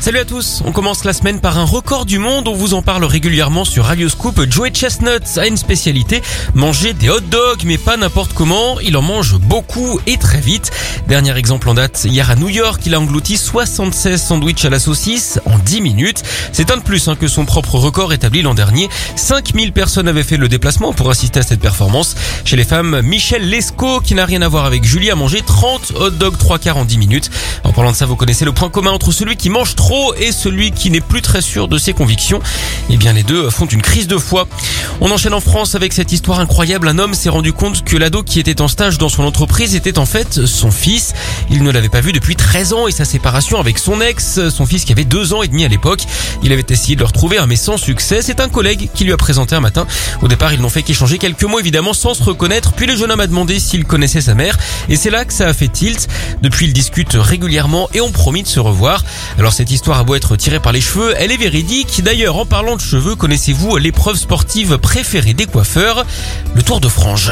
Salut à tous, on commence la semaine par un record du monde, on vous en parle régulièrement sur Radio Scoop. Joey Chestnut a une spécialité, manger des hot dogs, mais pas n'importe comment, il en mange beaucoup et très vite. Dernier exemple en date, hier à New York, il a englouti 76 sandwichs à la saucisse en 10 minutes. C'est un de plus hein, que son propre record établi l'an dernier. 5000 personnes avaient fait le déplacement pour assister à cette performance. Chez les femmes, Michel Lescaut, qui n'a rien à voir avec Julie, a mangé 30 hot dogs 3 quarts en 10 minutes. En parlant de ça, vous connaissez le point commun entre celui qui mange et celui qui n'est plus très sûr de ses convictions, eh bien les deux font une crise de foi. On enchaîne en France avec cette histoire incroyable. Un homme s'est rendu compte que l'ado qui était en stage dans son entreprise était en fait son fils. Il ne l'avait pas vu depuis 13 ans et sa séparation avec son ex, son fils qui avait deux ans et demi à l'époque. Il avait essayé de le retrouver mais sans succès. C'est un collègue qui lui a présenté un matin. Au départ, ils n'ont fait qu'échanger quelques mots évidemment sans se reconnaître. Puis le jeune homme a demandé s'il connaissait sa mère et c'est là que ça a fait tilt. Depuis, ils discutent régulièrement et ont promis de se revoir. Alors cette histoire a beau être tirée par les cheveux, elle est véridique. D'ailleurs, en parlant de cheveux, connaissez-vous l'épreuve sportive préférée des coiffeurs? Le Tour de Frange.